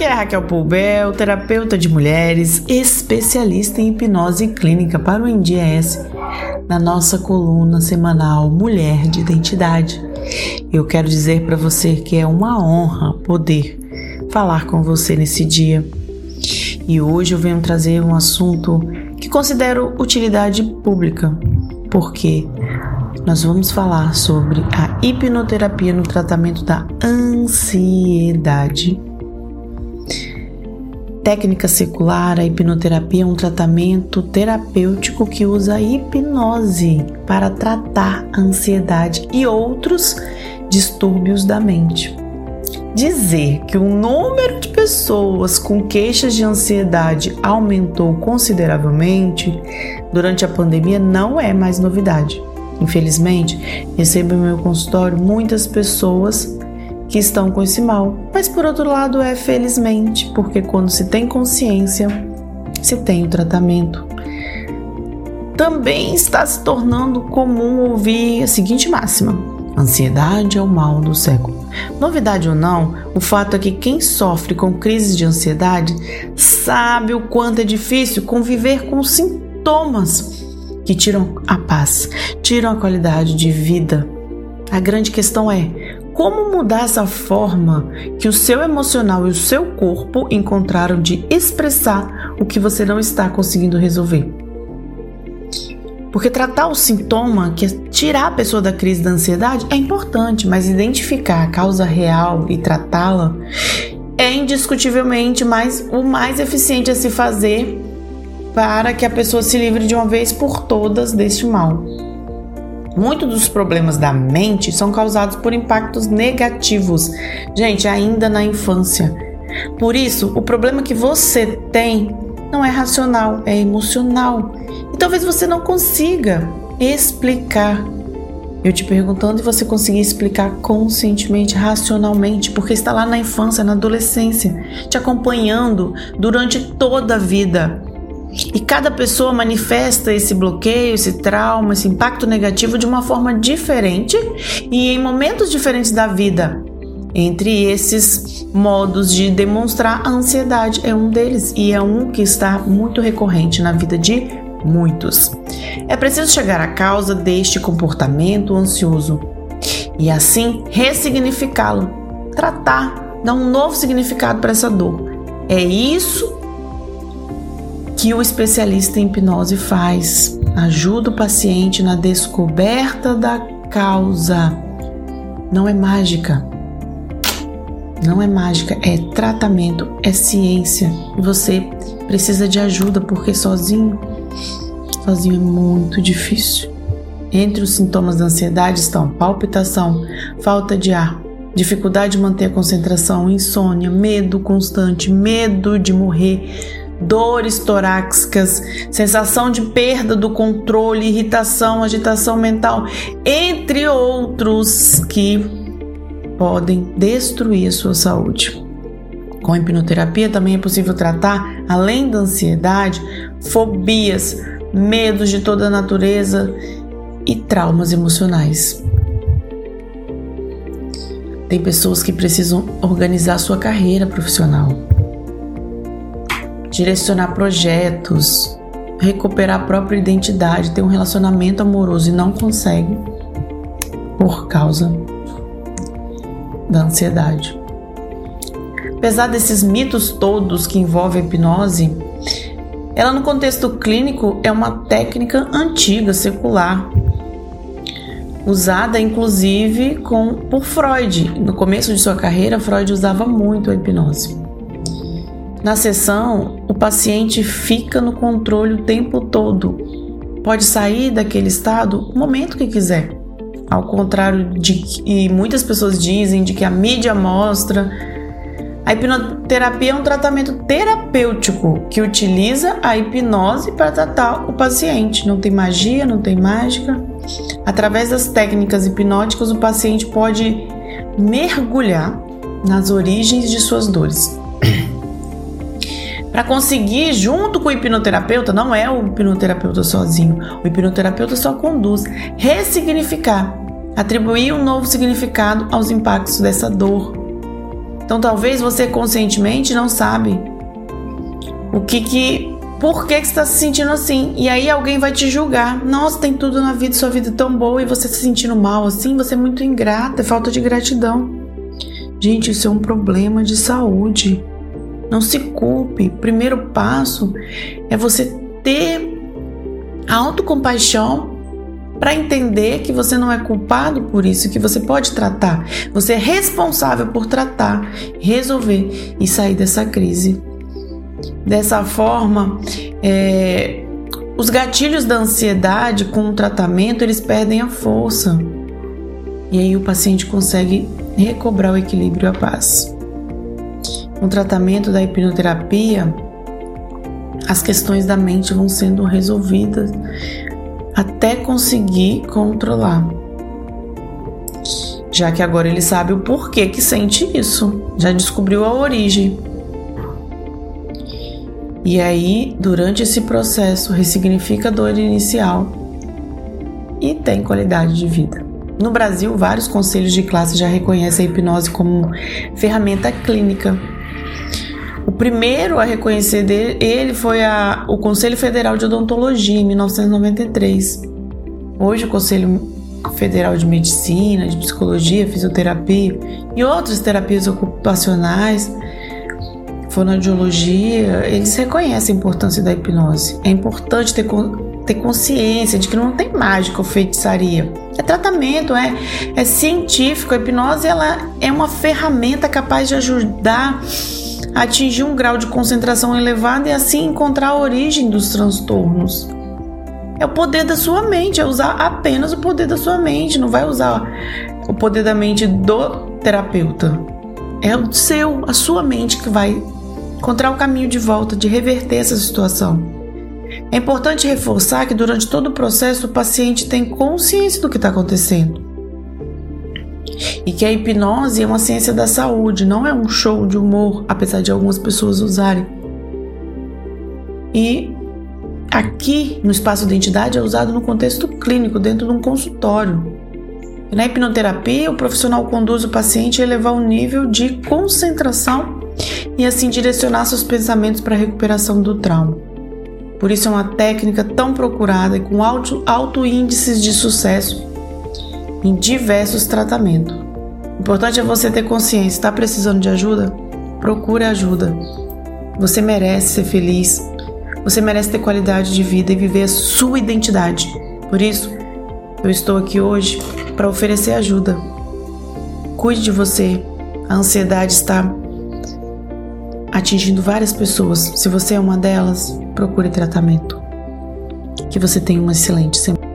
Aqui é a Raquel Poubel, terapeuta de mulheres, especialista em hipnose clínica para o NDS, na nossa coluna semanal Mulher de Identidade. Eu quero dizer para você que é uma honra poder falar com você nesse dia. E hoje eu venho trazer um assunto que considero utilidade pública, porque nós vamos falar sobre a hipnoterapia no tratamento da ansiedade. Técnica secular, a hipnoterapia é um tratamento terapêutico que usa a hipnose para tratar a ansiedade e outros distúrbios da mente. Dizer que o número de pessoas com queixas de ansiedade aumentou consideravelmente durante a pandemia não é mais novidade. Infelizmente, recebo no meu consultório muitas pessoas que estão com esse mal, mas por outro lado é felizmente, porque quando se tem consciência, se tem o tratamento. Também está se tornando comum ouvir a seguinte máxima: ansiedade é o mal do século. Novidade ou não, o fato é que quem sofre com crises de ansiedade sabe o quanto é difícil conviver com sintomas que tiram a paz, tiram a qualidade de vida. A grande questão é como mudar essa forma que o seu emocional e o seu corpo encontraram de expressar o que você não está conseguindo resolver. Porque tratar o sintoma, que é tirar a pessoa da crise da ansiedade, é importante, mas identificar a causa real e tratá-la é indiscutivelmente mais, o mais eficiente a se fazer para que a pessoa se livre de uma vez por todas deste mal. Muitos dos problemas da mente são causados por impactos negativos, gente, ainda na infância. Por isso, o problema que você tem não é racional, é emocional. E talvez você não consiga explicar. Eu te perguntando e você conseguir explicar conscientemente, racionalmente, porque está lá na infância, na adolescência, te acompanhando durante toda a vida. E cada pessoa manifesta esse bloqueio, esse trauma, esse impacto negativo de uma forma diferente e em momentos diferentes da vida. Entre esses modos de demonstrar a ansiedade é um deles e é um que está muito recorrente na vida de muitos. É preciso chegar à causa deste comportamento ansioso e assim ressignificá-lo, tratar, dar um novo significado para essa dor. É isso que o especialista em hipnose faz. Ajuda o paciente na descoberta da causa. Não é mágica. Não é mágica, é tratamento, é ciência. Você precisa de ajuda porque sozinho, sozinho é muito difícil. Entre os sintomas da ansiedade estão palpitação, falta de ar, dificuldade de manter a concentração, insônia, medo constante, medo de morrer, dores torácicas, sensação de perda do controle, irritação, agitação mental, entre outros que podem destruir a sua saúde. Com a hipnoterapia também é possível tratar, além da ansiedade, fobias, medos de toda natureza e traumas emocionais. Tem pessoas que precisam organizar sua carreira profissional direcionar projetos, recuperar a própria identidade, ter um relacionamento amoroso e não consegue por causa da ansiedade. Apesar desses mitos todos que envolvem a hipnose, ela no contexto clínico é uma técnica antiga, secular, usada inclusive com, por Freud. No começo de sua carreira, Freud usava muito a hipnose. Na sessão, o paciente fica no controle o tempo todo. Pode sair daquele estado o momento que quiser. Ao contrário de que muitas pessoas dizem de que a mídia mostra, a hipnoterapia é um tratamento terapêutico que utiliza a hipnose para tratar o paciente. Não tem magia, não tem mágica. Através das técnicas hipnóticas, o paciente pode mergulhar nas origens de suas dores para conseguir, junto com o hipnoterapeuta, não é o hipnoterapeuta sozinho, o hipnoterapeuta só conduz, ressignificar, atribuir um novo significado aos impactos dessa dor. Então talvez você conscientemente não sabe o que que por que, que você está se sentindo assim? E aí alguém vai te julgar. Nossa, tem tudo na vida, sua vida é tão boa e você se sentindo mal assim, você é muito ingrata, é falta de gratidão. Gente, isso é um problema de saúde. Não se culpe. Primeiro passo é você ter autocompaixão para entender que você não é culpado por isso, que você pode tratar. Você é responsável por tratar, resolver e sair dessa crise. Dessa forma, é, os gatilhos da ansiedade com o tratamento eles perdem a força e aí o paciente consegue recobrar o equilíbrio e a paz. No tratamento da hipnoterapia, as questões da mente vão sendo resolvidas até conseguir controlar. Já que agora ele sabe o porquê que sente isso, já descobriu a origem. E aí, durante esse processo, ressignifica a dor inicial e tem qualidade de vida. No Brasil, vários conselhos de classe já reconhecem a hipnose como ferramenta clínica o primeiro a reconhecer dele, ele foi a, o Conselho Federal de Odontologia, em 1993. Hoje, o Conselho Federal de Medicina, de Psicologia, Fisioterapia e outras terapias ocupacionais, fonoaudiologia, eles reconhecem a importância da hipnose. É importante ter, ter consciência de que não tem mágica ou feitiçaria. É tratamento, é, é científico. A hipnose ela é uma ferramenta capaz de ajudar atingir um grau de concentração elevado e assim encontrar a origem dos transtornos. É o poder da sua mente, é usar apenas o poder da sua mente, não vai usar o poder da mente do terapeuta. É o seu, a sua mente que vai encontrar o caminho de volta, de reverter essa situação. É importante reforçar que durante todo o processo o paciente tem consciência do que está acontecendo e que a hipnose é uma ciência da saúde, não é um show de humor, apesar de algumas pessoas usarem. E aqui no espaço de identidade é usado no contexto clínico, dentro de um consultório. Na hipnoterapia, o profissional conduz o paciente a elevar o nível de concentração e assim direcionar seus pensamentos para a recuperação do trauma. Por isso é uma técnica tão procurada e com alto, alto índices de sucesso em diversos tratamentos. O importante é você ter consciência. Está precisando de ajuda? Procure ajuda. Você merece ser feliz. Você merece ter qualidade de vida e viver a sua identidade. Por isso, eu estou aqui hoje para oferecer ajuda. Cuide de você. A ansiedade está atingindo várias pessoas. Se você é uma delas, procure tratamento. Que você tenha uma excelente semana.